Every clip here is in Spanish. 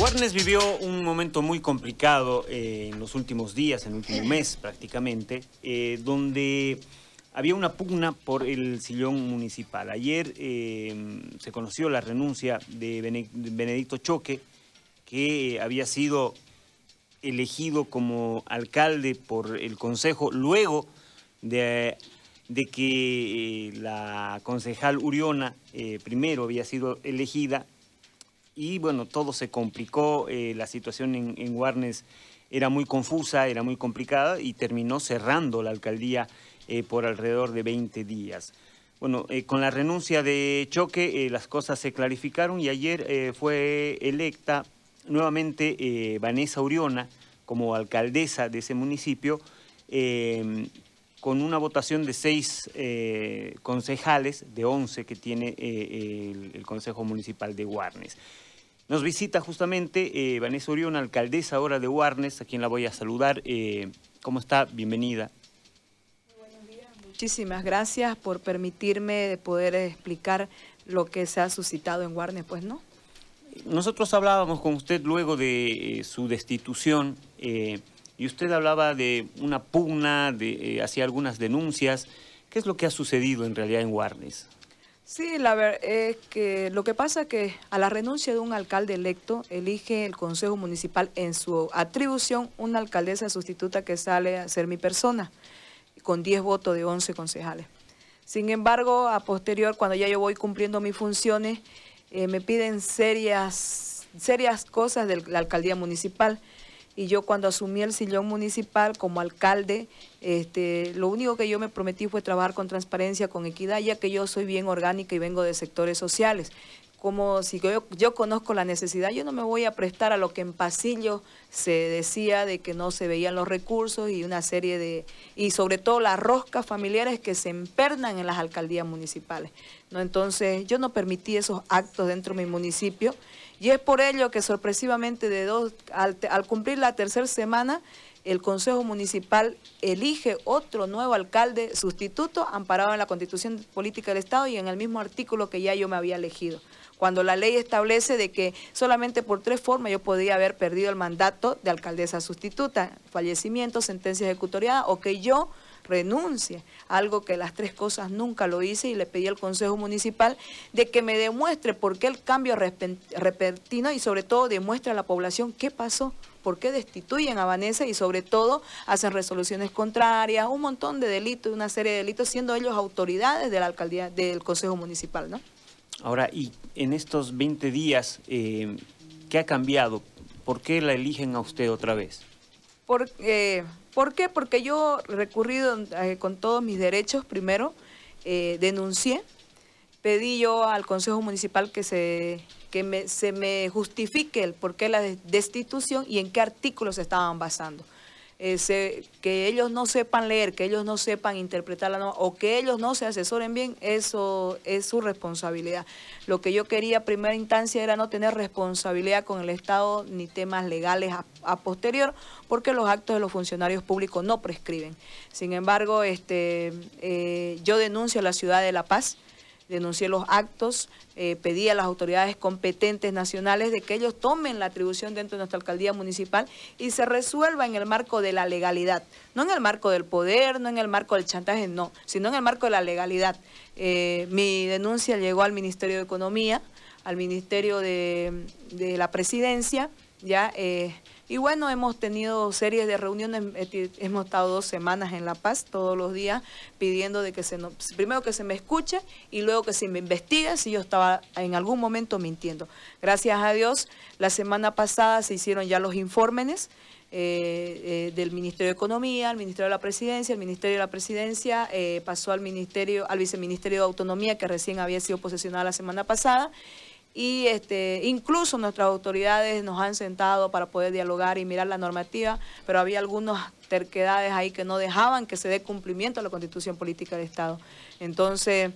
Warnes vivió un momento muy complicado eh, en los últimos días, en el último mes prácticamente, eh, donde había una pugna por el sillón municipal. Ayer eh, se conoció la renuncia de Benedicto Choque, que había sido elegido como alcalde por el Consejo luego de, de que la concejal Uriona primero había sido elegida y bueno, todo se complicó, eh, la situación en, en Warnes era muy confusa, era muy complicada y terminó cerrando la alcaldía eh, por alrededor de 20 días. Bueno, eh, con la renuncia de Choque las cosas se clarificaron y ayer fue electa nuevamente Vanessa Uriona como alcaldesa de ese municipio con una votación de seis concejales de 11 que tiene el, el Consejo Municipal de Warnes. Nos visita justamente eh, Vanessa Urión, alcaldesa ahora de Warnes, a quien la voy a saludar. Eh, ¿Cómo está? Bienvenida. buenos días, muchísimas gracias por permitirme poder explicar lo que se ha suscitado en Warnes, pues no. Nosotros hablábamos con usted luego de eh, su destitución y usted hablaba de una pugna, de, hacía algunas denuncias. ¿Qué es lo que ha sucedido en realidad en Warnes? Sí, la verdad es que lo que pasa es que a la renuncia de un alcalde electo elige el Consejo Municipal en su atribución una alcaldesa sustituta que sale a ser mi persona, con 10 votos de 11 concejales. Sin embargo, a posterior, cuando ya yo voy cumpliendo mis funciones, eh, me piden serias, serias cosas de la alcaldía municipal y yo cuando asumí el sillón municipal como alcalde, este, lo único que yo me prometí fue trabajar con transparencia, con equidad, ya que yo soy bien orgánica y vengo de sectores sociales. Como si yo, yo conozco la necesidad, yo no me voy a prestar a lo que en pasillo se decía de que no se veían los recursos y una serie de, y sobre todo las roscas familiares que se empernan en las alcaldías municipales. ¿no? Entonces yo no permití esos actos dentro de mi municipio y es por ello que sorpresivamente de dos, al, cumplir la tercera semana, el Consejo Municipal elige otro nuevo alcalde sustituto amparado en la Constitución Política del Estado y en el mismo artículo que ya yo me había elegido. Cuando la ley establece de que solamente por tres formas yo podía haber perdido el mandato de alcaldesa sustituta, fallecimiento, sentencia ejecutoriada o que yo renuncie, algo que las tres cosas nunca lo hice y le pedí al Consejo Municipal de que me demuestre por qué el cambio repentino y sobre todo demuestre a la población qué pasó, por qué destituyen a Vanessa y sobre todo hacen resoluciones contrarias, un montón de delitos, una serie de delitos, siendo ellos autoridades de la alcaldía, del Consejo Municipal, ¿no? Ahora, y en estos 20 días, eh, ¿qué ha cambiado? ¿Por qué la eligen a usted otra vez? Porque eh, ¿Por qué? Porque yo recurrido eh, con todos mis derechos, primero, eh, denuncié, pedí yo al Consejo Municipal que se que se me justifique el por qué la destitución y en qué artículos se estaban basando. Eh, que ellos no sepan leer, que ellos no sepan interpretar la norma o que ellos no se asesoren bien, eso es su responsabilidad. Lo que yo quería a primera instancia era no tener responsabilidad con el Estado ni temas legales a, posterior, porque los actos de los funcionarios públicos no prescriben. Sin embargo, este, eh, yo denuncio a la ciudad de La Paz, denuncié los actos, eh, pedí a las autoridades competentes nacionales de que ellos tomen la atribución dentro de nuestra alcaldía municipal y se resuelva en el marco de la legalidad, no en el marco del poder, no en el marco del chantaje, no, sino en el marco de la legalidad. Eh, mi denuncia llegó al Ministerio de Economía, al Ministerio de, la Presidencia, ya... Eh, y bueno, hemos tenido series de reuniones, hemos estado dos semanas en La Paz todos los días pidiendo de que se primero que se me escuche y luego que se me investigue si yo estaba en algún momento mintiendo. Gracias a Dios, la semana pasada se hicieron ya los informes eh, eh, del Ministerio de Economía, al Ministerio de la Presidencia, el Ministerio de la Presidencia eh, pasó al Ministerio, al Viceministerio de Autonomía que recién había sido posesionada la semana pasada y este, incluso nuestras autoridades nos han sentado para poder dialogar y mirar la normativa, pero había algunas terquedades ahí que no dejaban que se dé cumplimiento a la constitución política del Estado. Entonces,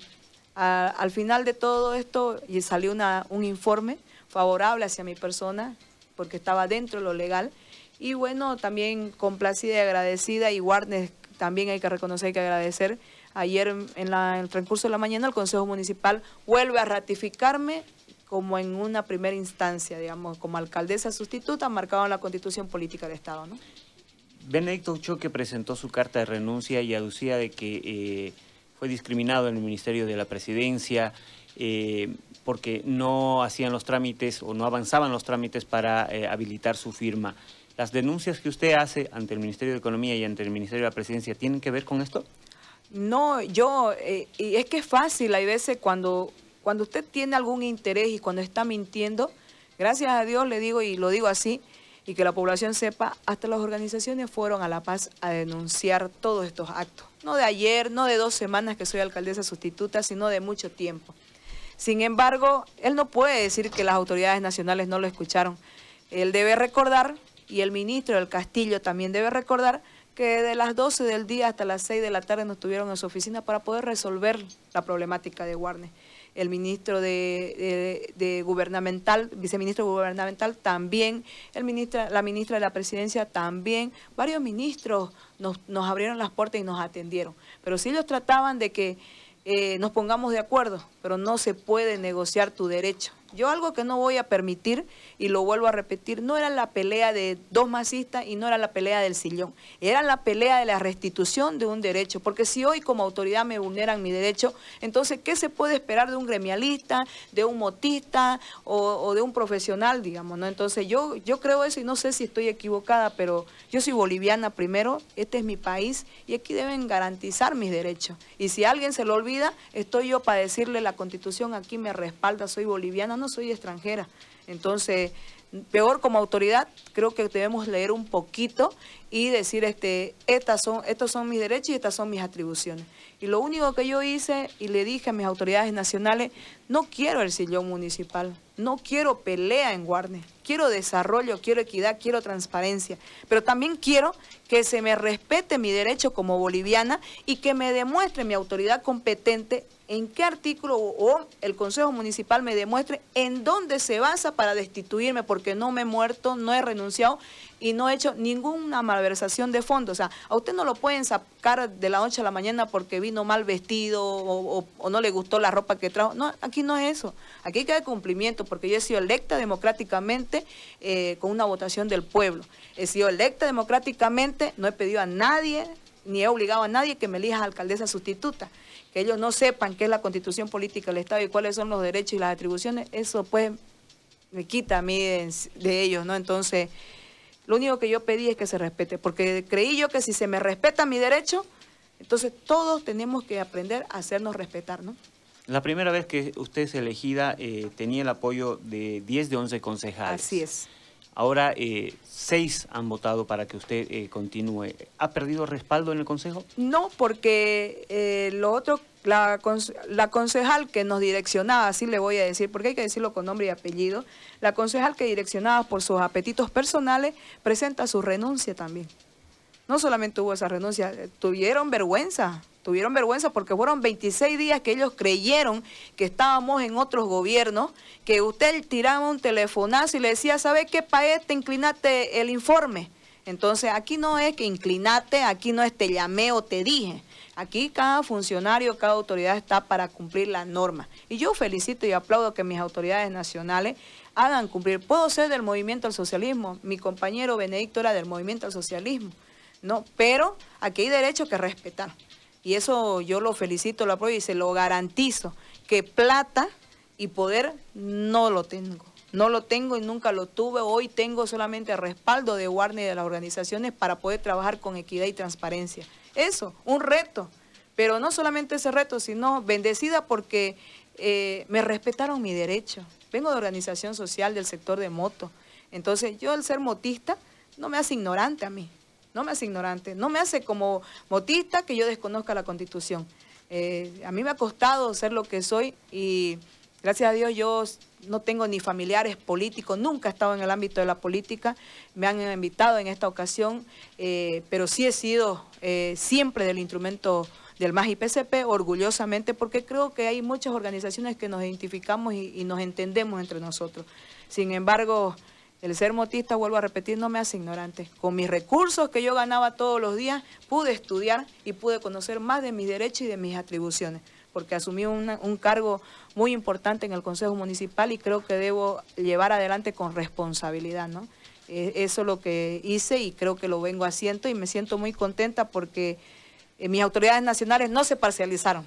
al final de todo esto salió una, un informe favorable hacia mi persona, porque estaba dentro de lo legal, y bueno, también complacida y agradecida, y Warner también hay que reconocer y que agradecer. Ayer en, el transcurso de la mañana el Consejo Municipal vuelve a ratificarme como en una primera instancia, digamos, como alcaldesa sustituta, marcado en la Constitución Política del Estado, ¿no? Benedicto Uchoque presentó su carta de renuncia y aducía de que eh, fue discriminado en el Ministerio de la Presidencia eh, porque no hacían los trámites o no avanzaban los trámites para eh, habilitar su firma. ¿Las denuncias que usted hace ante el Ministerio de Economía y ante el Ministerio de la Presidencia tienen que ver con esto? No, yo, y es que es fácil, hay veces cuando, cuando usted tiene algún interés y cuando está mintiendo, gracias a Dios le digo y lo digo así, y que la población sepa, hasta las organizaciones fueron a La Paz a denunciar todos estos actos. No de ayer, no de dos semanas que soy alcaldesa sustituta, sino de mucho tiempo. Sin embargo, él no puede decir que las autoridades nacionales no lo escucharon. Él debe recordar, y el ministro del Castillo también debe recordar, que de las 12 del día hasta las 6 de la tarde nos tuvieron en su oficina para poder resolver la problemática de Warner el ministro de, gubernamental, viceministro gubernamental también, el ministra, la ministra de la presidencia también, varios ministros nos, nos abrieron las puertas y nos atendieron. Pero si ellos trataban de que eh, nos pongamos de acuerdo, pero no se puede negociar tu derecho. Yo algo que no voy a permitir, y lo vuelvo a repetir, no era la pelea de dos masistas y no era la pelea del sillón, era la pelea de la restitución de un derecho, porque si hoy como autoridad me vulneran mi derecho, entonces, ¿qué se puede esperar de un gremialista, de un motista o, de un profesional, digamos? ¿no? Entonces, yo, yo creo eso y no sé si estoy equivocada, pero yo soy boliviana primero, este es mi país y aquí deben garantizar mis derechos. Y si alguien se lo olvida, estoy yo para decirle la constitución aquí me respalda, soy boliviana, soy extranjera. Entonces, peor como autoridad, creo que debemos leer un poquito y decir, este, estas son, estos son mis derechos y estas son mis atribuciones. Y lo único que yo hice y le dije a mis autoridades nacionales, no quiero el sillón municipal, no quiero pelea en Guarne, quiero desarrollo, quiero equidad, quiero transparencia, pero también quiero que se me respete mi derecho como boliviana y que me demuestre mi autoridad competente en qué artículo o el Consejo Municipal me demuestre en dónde se basa para destituirme, porque no me he muerto, no he renunciado y no he hecho ninguna malversación de fondos. O sea, a usted no lo pueden sacar de la noche a la mañana porque vino mal vestido o, no le gustó la ropa que trajo. No, aquí no es eso. Aquí hay que dar cumplimiento porque yo he sido electa democráticamente eh, con una votación del pueblo. He sido electa democráticamente, no he pedido a nadie ni he obligado a nadie que me elija alcaldesa sustituta que ellos no sepan qué es la constitución política del Estado y cuáles son los derechos y las atribuciones, eso pues me quita a mí de, ellos, ¿no? Entonces, lo único que yo pedí es que se respete, porque creí yo que si se me respeta mi derecho, entonces todos tenemos que aprender a hacernos respetar, ¿no? La primera vez que usted es elegida eh, tenía el apoyo de 10 de 11 concejales. Así es. Ahora eh, seis han votado para que usted eh, continúe. ¿Ha perdido respaldo en el Consejo? No, porque eh, lo otro, la, la, concejal que nos direccionaba, así le voy a decir, porque hay que decirlo con nombre y apellido, la concejal que direccionaba por sus apetitos personales presenta su renuncia también. No solamente hubo esa renuncia, tuvieron vergüenza tuvieron vergüenza porque fueron 26 días que ellos creyeron que estábamos en otros gobiernos, que usted tiraba un telefonazo y le decía, ¿sabe qué, te inclinate el informe? Entonces, aquí no es que inclinate, aquí no es te llamé o te dije. Aquí cada funcionario, cada autoridad está para cumplir la norma. Y yo felicito y aplaudo que mis autoridades nacionales hagan cumplir. Puedo ser del movimiento al socialismo, mi compañero Benedicto era del movimiento al socialismo, ¿no? Pero aquí hay derecho que respetar. Y eso yo lo felicito, lo apoyo y se lo garantizo, que plata y poder no lo tengo. No lo tengo y nunca lo tuve. Hoy tengo solamente respaldo de Warner y de las organizaciones para poder trabajar con equidad y transparencia. Eso, un reto. Pero no solamente ese reto, sino bendecida porque eh, me respetaron mi derecho. Vengo de organización social del sector de moto. Entonces yo el ser motista no me hace ignorante a mí no me hace ignorante, no me hace como motista que yo desconozca la constitución. Eh, a mí me ha costado ser lo que soy y Gracias a Dios yo no tengo ni familiares políticos, nunca he estado en el ámbito de la política, me han invitado en esta ocasión, eh, pero sí he sido eh, siempre del instrumento del MAS y PCP, orgullosamente, porque creo que hay muchas organizaciones que nos identificamos y, nos entendemos entre nosotros. Sin embargo, el ser motista, vuelvo a repetir, no me hace ignorante. Con mis recursos que yo ganaba todos los días, pude estudiar y pude conocer más de mis derechos y de mis atribuciones porque asumí un cargo muy importante en el Consejo Municipal y creo que debo llevar adelante con responsabilidad, ¿no? E, eso es lo que hice y creo que lo vengo haciendo y me siento muy contenta porque eh, mis autoridades nacionales no se parcializaron.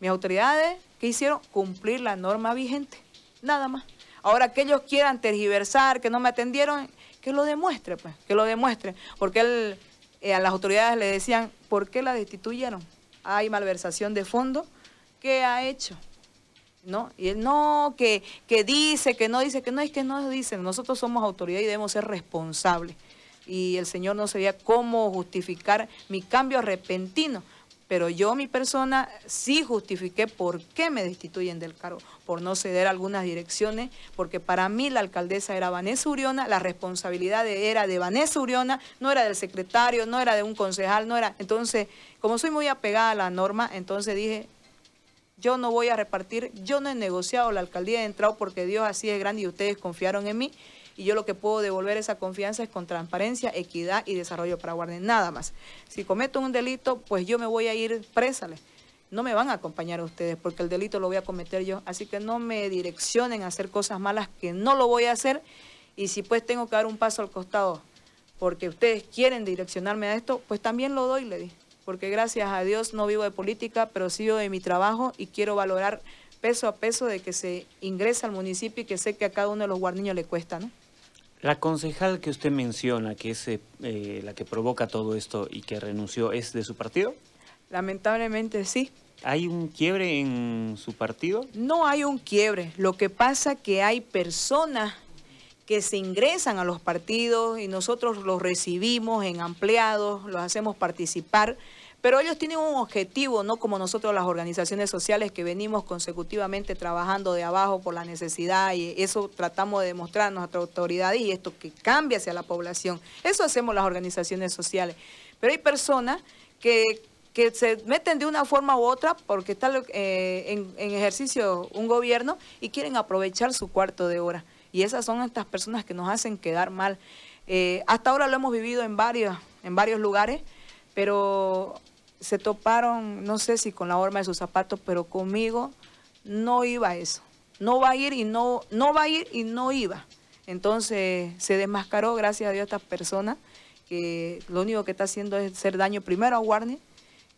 Mis autoridades, ¿qué hicieron? Cumplir la norma vigente, nada más. Ahora aquellos quieran tergiversar, que no me atendieron, que lo demuestre, pues, que lo demuestre. Porque él, eh, a las autoridades le decían, ¿por qué la destituyeron? Hay malversación de fondos ¿Qué ha hecho? ¿No? Y él no, que, que dice, que no dice, que no es que no dice. Nosotros somos autoridad y debemos ser responsables. Y el Señor no sabía cómo justificar mi cambio repentino. Pero yo, mi persona, sí justifiqué por qué me destituyen del cargo, por no ceder algunas direcciones, porque para mí la alcaldesa era Vanessa Uriona, la responsabilidad era de Vanessa Uriona, no era del secretario, no era de un concejal, no era... Entonces, como soy muy apegada a la norma, entonces dije, yo no voy a repartir, yo no he negociado la alcaldía, he entrado porque Dios así es grande y ustedes confiaron en mí y yo lo que puedo devolver esa confianza es con transparencia, equidad y desarrollo para Guardia, nada más. Si cometo un delito, pues yo me voy a ir présale. No me van a acompañar a ustedes porque el delito lo voy a cometer yo, así que no me direccionen a hacer cosas malas que no lo voy a hacer y si pues tengo que dar un paso al costado porque ustedes quieren direccionarme a esto, pues también lo doy, le dije porque gracias a Dios no vivo de política, pero sigo de mi trabajo y quiero valorar peso a peso de que se ingresa al municipio y que sé que a cada uno de los guarniños le cuesta, ¿no? La concejal que usted menciona, que es eh, la que provoca todo esto y que renunció, ¿es de su partido? Lamentablemente sí. ¿Hay un quiebre en su partido? No hay un quiebre. Lo que pasa que hay personas que se ingresan a los partidos y nosotros los recibimos en ampliados, los hacemos participar pero ellos tienen un objetivo, no como nosotros las organizaciones sociales que venimos consecutivamente trabajando de abajo por la necesidad y eso tratamos de demostrar a nuestra autoridad y esto que cambie hacia la población. Eso hacemos las organizaciones sociales. Pero hay personas que, que se meten de una forma u otra porque está eh, en, ejercicio un gobierno y quieren aprovechar su cuarto de hora. Y esas son estas personas que nos hacen quedar mal. Eh, hasta ahora lo hemos vivido en varios, en varios lugares, pero se toparon, no sé si con la horma de sus zapatos, pero conmigo no iba eso. No va a ir y no, no va a ir y no iba. Entonces se desmascaró, gracias a Dios, esta persona que lo único que está haciendo es hacer daño primero a Warner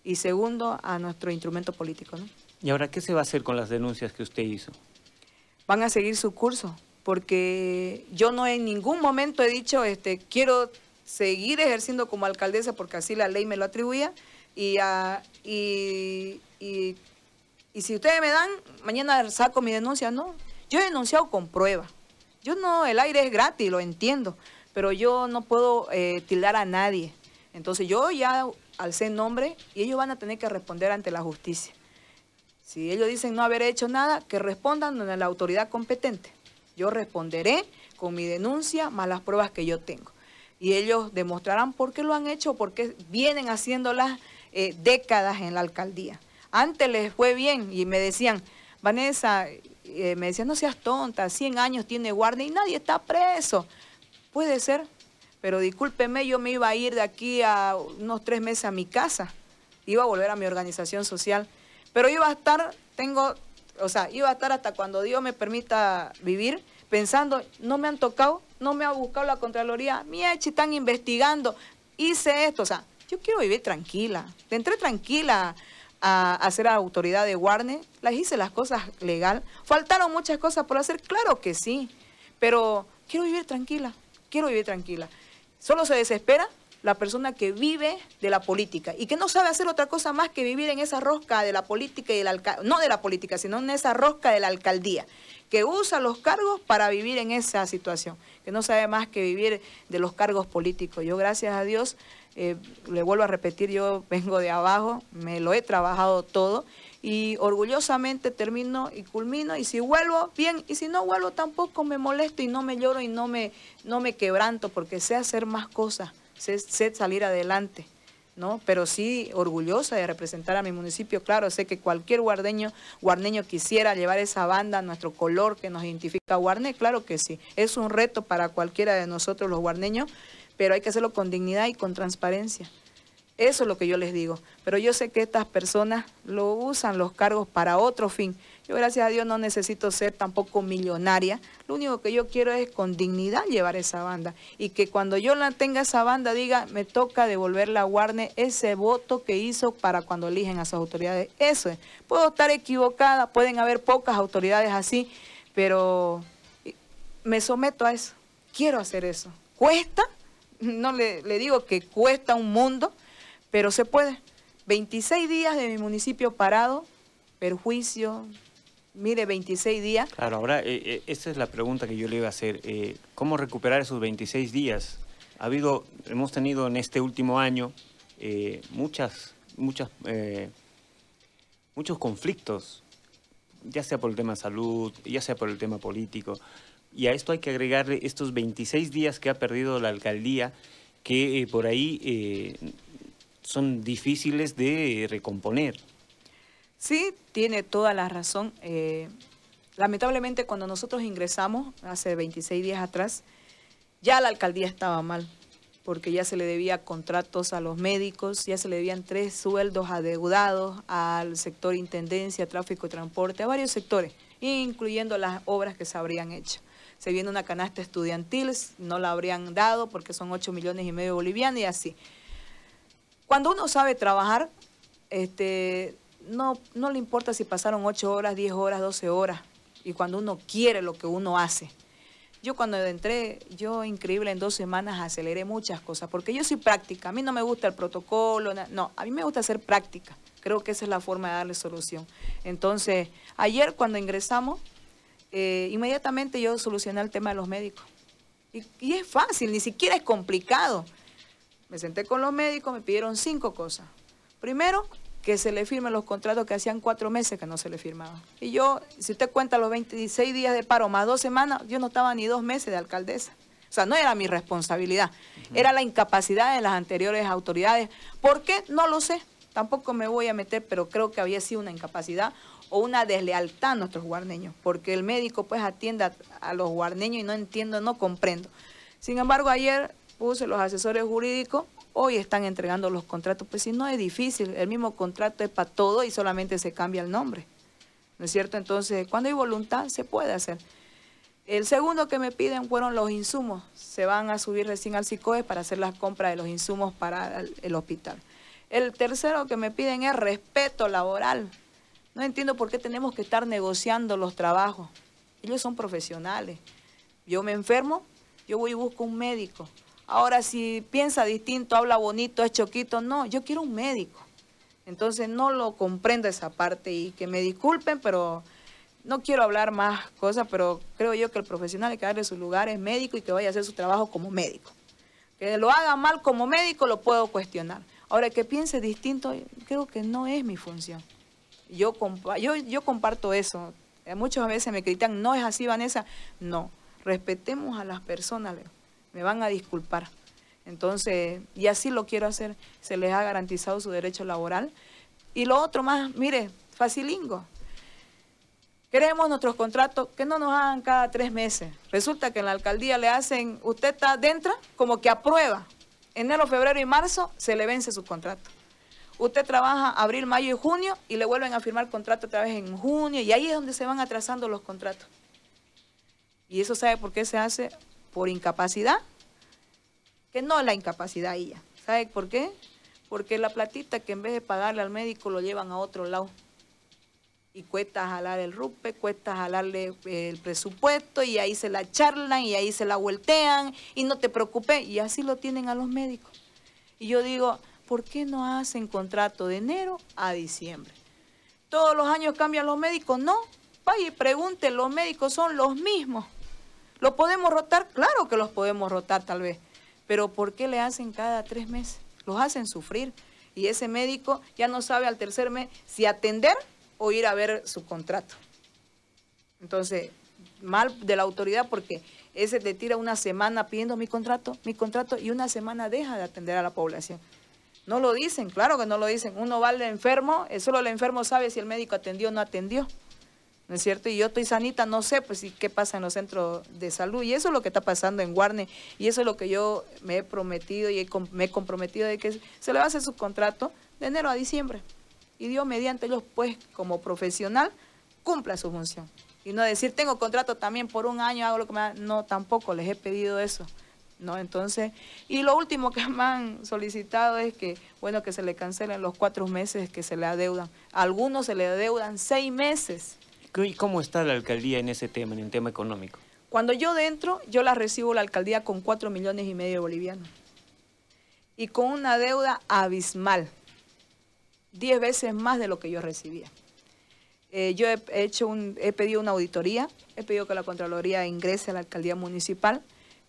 y segundo a nuestro instrumento político. ¿no? ¿Y ahora qué se va a hacer con las denuncias que usted hizo? Van a seguir su curso, porque yo no en ningún momento he dicho, este, quiero seguir ejerciendo como alcaldesa porque así la ley me lo atribuía, y, y, y, y, si ustedes me dan, mañana saco mi denuncia. No, yo he denunciado con prueba. Yo no, el aire es gratis, lo entiendo, pero yo no puedo eh, tildar a nadie. Entonces yo ya alcé nombre y ellos van a tener que responder ante la justicia. Si ellos dicen no haber hecho nada, que respondan a la autoridad competente. Yo responderé con mi denuncia más las pruebas que yo tengo. Y ellos demostrarán por qué lo han hecho, por qué vienen haciéndolas eh, décadas en la alcaldía. Antes les fue bien y me decían, Vanessa, eh, me decían, no seas tonta, 100 años tiene guardia y nadie está preso. Puede ser, pero discúlpeme, yo me iba a ir de aquí a unos tres meses a mi casa, iba a volver a mi organización social, pero iba a estar, tengo, o sea, iba a estar hasta cuando Dios me permita vivir, pensando, no me han tocado, no me ha buscado la Contraloría, mira, están investigando, hice esto, o sea, yo quiero vivir tranquila. Entré tranquila a, a ser autoridad de Warner, las hice las cosas legal. Faltaron muchas cosas por hacer, claro que sí, pero quiero vivir tranquila, quiero vivir tranquila. Solo se desespera la persona que vive de la política y que no sabe hacer otra cosa más que vivir en esa rosca de la política y del alcalde, no de la política, sino en esa rosca de la alcaldía, que usa los cargos para vivir en esa situación, que no sabe más que vivir de los cargos políticos. Yo, gracias a Dios, eh, le vuelvo a repetir, yo vengo de abajo, me lo he trabajado todo y orgullosamente termino y culmino y si vuelvo bien y si no vuelvo tampoco me molesto y no me lloro y no me, no me quebranto porque sé hacer más cosas, sé, salir adelante. ¿no? Pero sí orgullosa de representar a mi municipio. Claro, sé que cualquier guardeño, guarneño quisiera llevar esa banda, nuestro color que nos identifica a Guarne, claro que sí. Es un reto para cualquiera de nosotros los guarneños, pero hay que hacerlo con dignidad y con transparencia. Eso es lo que yo les digo. Pero yo sé que estas personas lo usan los cargos para otro fin. Yo gracias a Dios no necesito ser tampoco millonaria. Lo único que yo quiero es con dignidad llevar esa banda. Y que cuando yo la tenga esa banda diga, me toca devolverle a Warner ese voto que hizo para cuando eligen a sus autoridades. Eso es. Puedo estar equivocada, pueden haber pocas autoridades así, pero me someto a eso. Quiero hacer eso. ¿Cuesta? No le, le digo que cuesta un mundo, pero se puede. 26 días de mi municipio parado, perjuicio, mire, 26 días. Claro, ahora, eh, eh, esa es la pregunta que yo le iba a hacer. Eh, ¿Cómo recuperar esos 26 días? Ha habido, hemos tenido en este último año muchas, muchas, muchos conflictos, ya sea por el tema de salud, ya sea por el tema político. Y a esto hay que agregarle estos 26 días que ha perdido la alcaldía, que por ahí son difíciles de recomponer. Sí, tiene toda la razón. Eh, lamentablemente cuando nosotros ingresamos, hace 26 días atrás, ya la alcaldía estaba mal, porque ya se le debía contratos a los médicos, ya se le debían tres sueldos adeudados al sector intendencia, tráfico y transporte, a varios sectores, incluyendo las obras que se habrían hecho. Se viene una canasta estudiantil, no la habrían dado porque son 8 millones y medio bolivianos y así. Cuando uno sabe trabajar, este, no, no le importa si pasaron 8 horas, 10 horas, 12 horas, y cuando uno quiere lo que uno hace. Yo cuando entré, yo increíble, en dos semanas aceleré muchas cosas, porque yo soy práctica, a mí no me gusta el protocolo, no, a mí me gusta hacer práctica, creo que esa es la forma de darle solución. Entonces, ayer cuando ingresamos, eh, inmediatamente yo solucioné el tema de los médicos. Y, y es fácil, ni siquiera es complicado. Me senté con los médicos, me pidieron cinco cosas. Primero, que se le firmen los contratos que hacían cuatro meses que no se le firmaban. Y yo, si usted cuenta los 26 días de paro más dos semanas, yo no estaba ni dos meses de alcaldesa. O sea, no era mi responsabilidad, era la incapacidad de las anteriores autoridades. ¿Por qué? No lo sé. Tampoco me voy a meter, pero creo que había sido una incapacidad o una deslealtad a nuestros guarneños, porque el médico pues atiende a, a los guarneños y no entiendo, no comprendo. Sin embargo, ayer puse los asesores jurídicos, hoy están entregando los contratos. Pues si no es difícil, el mismo contrato es para todo y solamente se cambia el nombre. ¿No es cierto? Entonces, cuando hay voluntad, se puede hacer. El segundo que me piden fueron los insumos. Se van a subir recién al SICOE para hacer las compras de los insumos para el hospital. El tercero que me piden es respeto laboral. No entiendo por qué tenemos que estar negociando los trabajos. Ellos son profesionales. Yo me enfermo, yo voy y busco un médico. Ahora, si piensa distinto, habla bonito, es choquito, no, yo quiero un médico. Entonces no lo comprendo esa parte y que me disculpen, pero no quiero hablar más cosas, pero creo yo que el profesional hay que darle su lugar, es médico y que vaya a hacer su trabajo como médico. Que lo haga mal como médico lo puedo cuestionar. Ahora, que piense distinto, creo que no es mi función. Yo, yo, yo comparto eso. Muchas veces me critican, no es así, Vanessa. No, respetemos a las personas, Leo me van a disculpar. Entonces, y así lo quiero hacer, se les ha garantizado su derecho laboral. Y lo otro más, mire, facilingo. Queremos nuestros contratos que no nos hagan cada tres meses. Resulta que en la alcaldía le hacen, usted está dentro, como que aprueba. Enero, febrero y marzo se le vence su contrato. Usted trabaja abril, mayo y junio y le vuelven a firmar contrato otra vez en junio y ahí es donde se van atrasando los contratos. Y eso sabe por qué se hace por incapacidad, que no la incapacidad ella. ¿Sabe por qué? Porque la platita que en vez de pagarle al médico lo llevan a otro lado. Y cuesta jalar el rupe, cuesta jalarle el presupuesto y ahí se la charlan y ahí se la voltean y no te preocupes. Y así lo tienen a los médicos. Y yo digo, ¿por qué no hacen contrato de enero a diciembre? Todos los años cambian los médicos, no. Vaya y pregunte, los médicos son los mismos. ¿Lo podemos rotar? Claro que los podemos rotar tal vez. Pero ¿por qué le hacen cada tres meses? Los hacen sufrir. Y ese médico ya no sabe al tercer mes si atender o ir a ver su contrato. Entonces, mal de la autoridad porque ese te tira una semana pidiendo mi contrato, mi contrato, y una semana deja de atender a la población. No lo dicen, claro que no lo dicen. Uno va al enfermo, eh, solo el enfermo sabe si el médico atendió o no atendió. ¿No es cierto? Y yo estoy sanita, no sé pues qué pasa en los centros de salud. Y eso es lo que está pasando en Guarne. Y eso es lo que yo me he prometido y me he comprometido de que se le va a hacer su contrato de enero a diciembre. Y Dios mediante ellos, pues, como profesional, cumpla su función. Y no decir, tengo contrato también por un año, hago lo que me da. No, tampoco les he pedido eso. ¿no? Entonces, y lo último que me han solicitado es que, bueno, que se le cancelen los cuatro meses que se le adeudan. A algunos se le adeudan seis meses. ¿Y cómo está la alcaldía en ese tema, en el tema económico? Cuando yo dentro, yo la recibo la alcaldía con cuatro millones y medio de bolivianos. Y con una deuda abismal, diez veces más de lo que yo recibía. Eh, yo he, hecho un, he pedido una auditoría, he pedido que la Contraloría ingrese a la alcaldía municipal.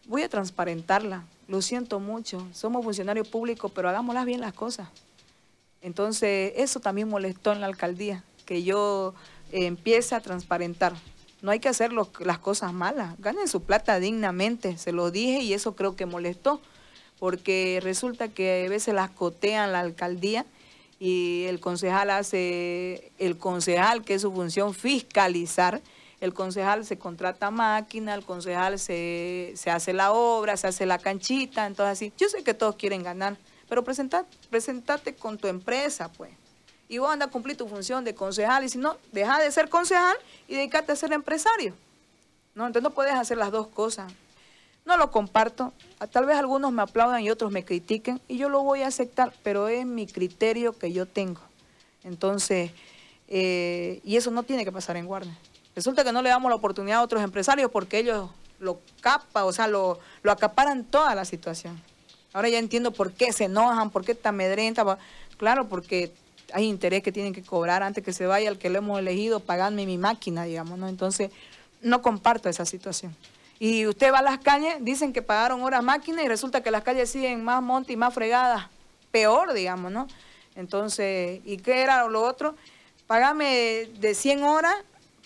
Voy a transparentarla, lo siento mucho, somos funcionarios públicos, pero hagámoslas bien las cosas. Entonces, eso también molestó en la alcaldía, que yo eh, empiece a transparentar. No hay que hacer las cosas malas, ganen su plata dignamente, se lo dije y eso creo que molestó, porque resulta que a veces las cotean la alcaldía y el concejal hace, el concejal que es su función fiscalizar, el concejal se contrata máquina, el concejal se, hace la obra, se hace la canchita, entonces así. Yo sé que todos quieren ganar, pero presenta, presentate con tu empresa, pues. Y vos anda a cumplir tu función de concejal, y si no, deja de ser concejal y dedícate a ser empresario. ¿no? Entonces no puedes hacer las dos cosas. No lo comparto. Tal vez algunos me aplaudan y otros me critiquen y yo lo voy a aceptar, pero es mi criterio que yo tengo. Entonces, eh, y eso no tiene que pasar en Guardia. Resulta que no le damos la oportunidad a otros empresarios porque ellos lo capan, o sea, lo, lo acaparan toda la situación. Ahora ya entiendo por qué se enojan, por qué está amedrenta. Claro, porque hay interés que tienen que cobrar antes que se vaya el que lo hemos elegido, pagarme mi máquina, digamos, ¿no? Entonces, no comparto esa situación. Y usted va a las calles, dicen que pagaron horas máquinas y resulta que las calles siguen más monte y más fregadas, peor, digamos, ¿no? Entonces, ¿y qué era lo otro? Págame de 100 horas,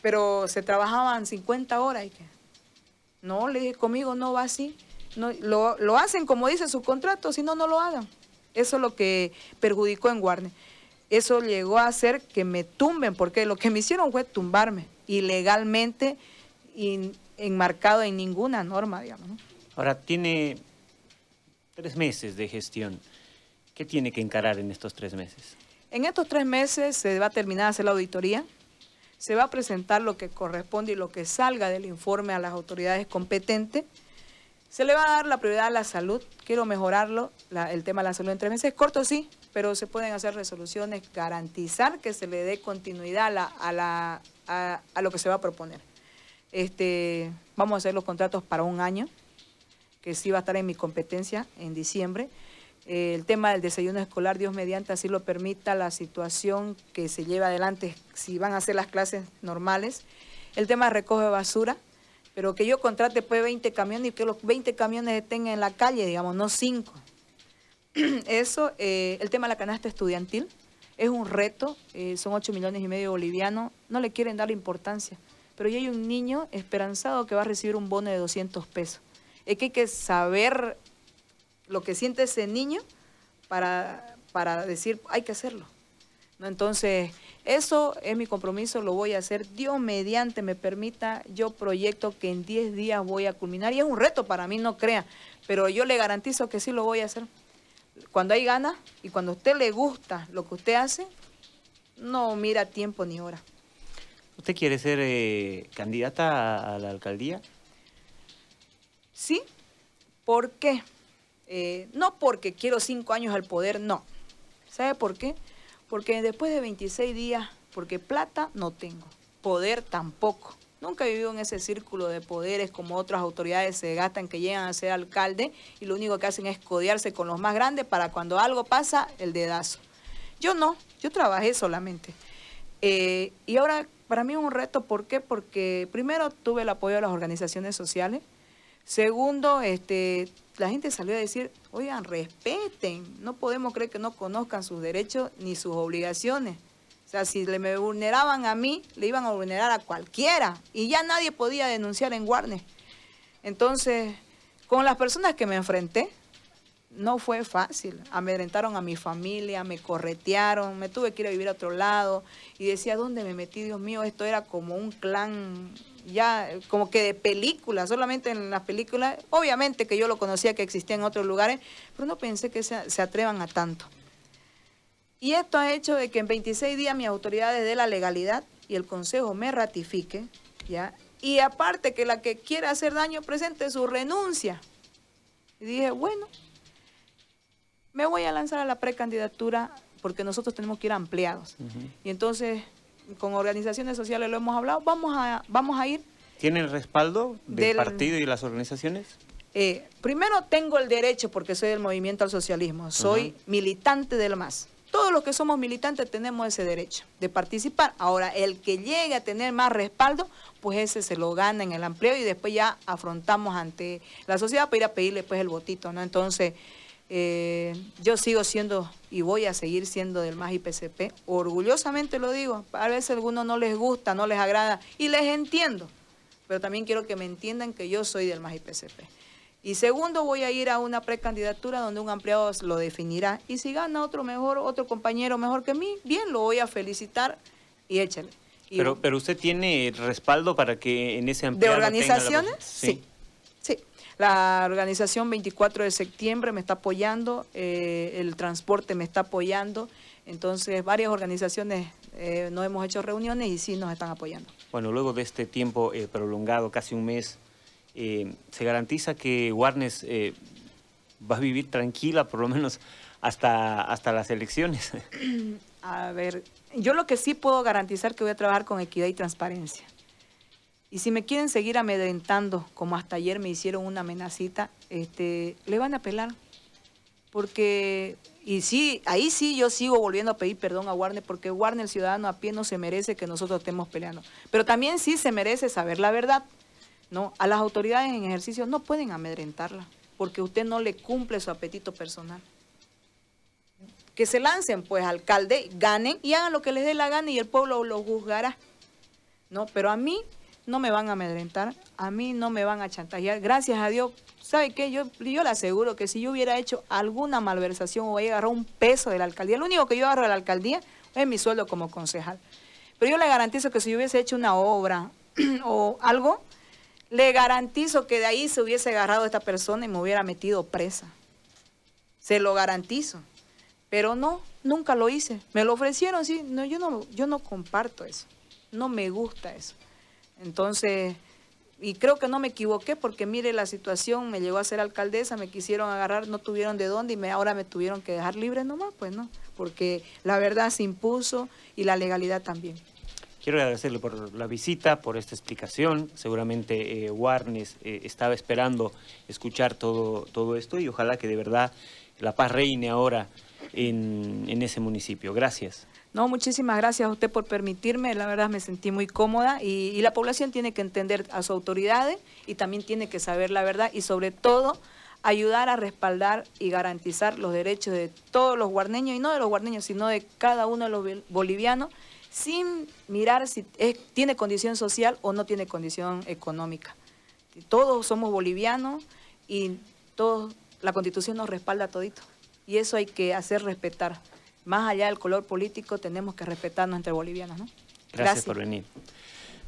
pero se trabajaban 50 horas. ¿y qué? No, le dije, conmigo no va así. No, lo, lo hacen como dice su contrato, si no, no lo hagan. Eso es lo que perjudicó en Guarne. Eso llegó a hacer que me tumben, porque lo que me hicieron fue tumbarme ilegalmente y enmarcado en ninguna norma, digamos. Ahora, tiene tres meses de gestión. ¿Qué tiene que encarar en estos tres meses? En estos tres meses se va a terminar de hacer la auditoría, se va a presentar lo que corresponde y lo que salga del informe a las autoridades competentes. Se le va a dar la prioridad a la salud, quiero mejorarlo, el tema de la salud en tres meses. Corto sí, pero se pueden hacer resoluciones, garantizar que se le dé continuidad a, a lo que se va a proponer. Este, vamos a hacer los contratos para un año, que sí va a estar en mi competencia en diciembre. el tema del desayuno escolar, Dios mediante, así lo permita la situación que se lleva adelante si van a hacer las clases normales. El tema de recoge basura, pero que yo contrate pues 20 camiones y que los 20 camiones estén en la calle, digamos, no 5. Eso, eh, el tema de la canasta estudiantil, es un reto, eh, son 8 millones y medio bolivianos, no le quieren dar importancia pero ya hay un niño esperanzado que va a recibir un bono de 200 pesos. Es que hay que saber lo que siente ese niño para, para decir, hay que hacerlo. ¿No? Entonces, eso es mi compromiso, lo voy a hacer. Dios mediante me permita, yo proyecto que en 10 días voy a culminar. Y es un reto para mí, no crea, pero yo le garantizo que sí lo voy a hacer. Cuando hay ganas y cuando a usted le gusta lo que usted hace, no mira tiempo ni hora. ¿Usted quiere ser eh, candidata a, la alcaldía? Sí. ¿Por qué? Eh, no porque quiero cinco años al poder, no. ¿Sabe por qué? Porque después de 26 días, porque plata no tengo, poder tampoco. Nunca he vivido en ese círculo de poderes como otras autoridades se gastan que llegan a ser alcalde y lo único que hacen es codearse con los más grandes para cuando algo pasa, el dedazo. Yo no, yo trabajé solamente. Eh, y ahora para mí es un reto, ¿por qué? Porque primero tuve el apoyo de las organizaciones sociales, segundo, este, la gente salió a decir, oigan, respeten, no podemos creer que no conozcan sus derechos ni sus obligaciones. Si le me vulneraban a mí, le iban a vulnerar a cualquiera. Y ya nadie podía denunciar en Warner. Entonces, con las personas que me enfrenté, no fue fácil. Amedrentaron a mi familia, me corretearon, me tuve que ir a vivir a otro lado. Y decía, ¿dónde me metí? Dios mío, esto era como un clan ya como que de película, solamente en las películas, obviamente que yo lo conocía que existía en otros lugares, pero no pensé que se atrevan a tanto. Y esto ha hecho de que en 26 días mis autoridades de la legalidad y el Consejo me ratifique, ¿ya? Y aparte que la que quiera hacer daño presente su renuncia. Y dije, bueno, me voy a lanzar a la precandidatura porque nosotros tenemos que ir ampliados. Y entonces, con organizaciones sociales lo hemos hablado, vamos a, vamos a ir. ¿Tiene el respaldo del, partido y las organizaciones? Eh, primero tengo el derecho, porque soy del movimiento al socialismo, soy militante del MAS todos los que somos militantes tenemos ese derecho de participar. Ahora, el que llegue a tener más respaldo, pues ese se lo gana en el empleo y después ya afrontamos ante la sociedad para ir a pedirle pues el votito, ¿no? Entonces, eh, yo sigo siendo y voy a seguir siendo del MAS IPCP, orgullosamente lo digo, a veces a algunos no les gusta, no les agrada y les entiendo, pero también quiero que me entiendan que yo soy del MAS IPCP. Y segundo, voy a ir a una precandidatura donde un ampliado lo definirá. Y si gana otro mejor, otro compañero mejor que mí, bien, lo voy a felicitar y échale. pero, pero usted tiene respaldo para que en ese ampliado... ¿De organizaciones? sí. sí. La organización 24 de septiembre me está apoyando, eh, el transporte me está apoyando, entonces varias organizaciones eh, no hemos hecho reuniones y sí nos están apoyando. Bueno, luego de este tiempo eh, prolongado, casi un mes, eh, se garantiza que Warnes eh, va a vivir tranquila por lo menos hasta, hasta las elecciones. A ver, yo lo que sí puedo garantizar que voy a trabajar con equidad y transparencia. Y si me quieren seguir amedrentando, como hasta ayer me hicieron una amenacita, este, le van a apelar. Porque, y sí, ahí sí yo sigo volviendo a pedir perdón a Warner, porque Warner, el ciudadano a pie, no se merece que nosotros estemos peleando. Pero también sí se merece saber la verdad. ¿No? A las autoridades en ejercicio no pueden amedrentarla, porque usted no le cumple su apetito personal. Que se lancen, pues, alcalde, ganen y hagan lo que les dé la gana y el pueblo lo juzgará. ¿no? Pero a mí no me van a amedrentar, a mí no me van a chantajear. Gracias a Dios, ¿sabe qué? Yo, yo le aseguro que si yo hubiera hecho alguna malversación o agarrado un peso de la alcaldía, lo único que yo agarro de la alcaldía es mi sueldo como concejal. Pero yo le garantizo que si yo hubiese hecho una obra o algo, le garantizo que de ahí se hubiese agarrado esta persona y me hubiera metido presa. Se lo garantizo. Pero no, nunca lo hice. Me lo ofrecieron, sí. No, yo no, yo no comparto eso. No me gusta eso. Entonces, y creo que no me equivoqué porque mire la situación, me llegó a ser alcaldesa, me quisieron agarrar, no tuvieron de dónde y me, ahora me tuvieron que dejar libre nomás, pues no, porque la verdad se impuso y la legalidad también. Quiero agradecerle por la visita, por esta explicación. Seguramente eh, Warnes eh, estaba esperando escuchar todo, todo esto y ojalá que de verdad la paz reine ahora en, ese municipio. Gracias. No, muchísimas gracias a usted por permitirme. La verdad me sentí muy cómoda y, y la población tiene que entender a sus autoridades y también tiene que saber la verdad y sobre todo ayudar a respaldar y garantizar los derechos de todos los guarneños y no de los guarneños, sino de cada uno de los bolivianos sin mirar si tiene condición social o no tiene condición económica. Todos somos bolivianos y todos, la constitución nos respalda todito. Y eso hay que hacer respetar. Más allá del color político, tenemos que respetarnos entre bolivianos. ¿no? Gracias por venir.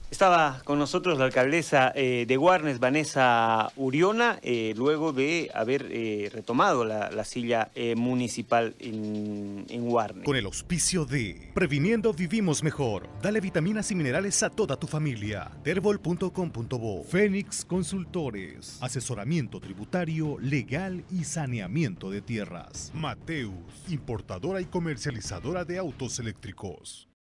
Estaba con nosotros la alcaldesa eh, de Guarnes, Vanessa Uriona, eh, luego de haber eh, retomado la, silla municipal en, en Guarnes. Con el auspicio de Previniendo Vivimos Mejor. Dale vitaminas y minerales a toda tu familia. Terbol.com.bo Fénix Consultores. Asesoramiento tributario, legal y saneamiento de tierras. Mateus, importadora y comercializadora de autos eléctricos.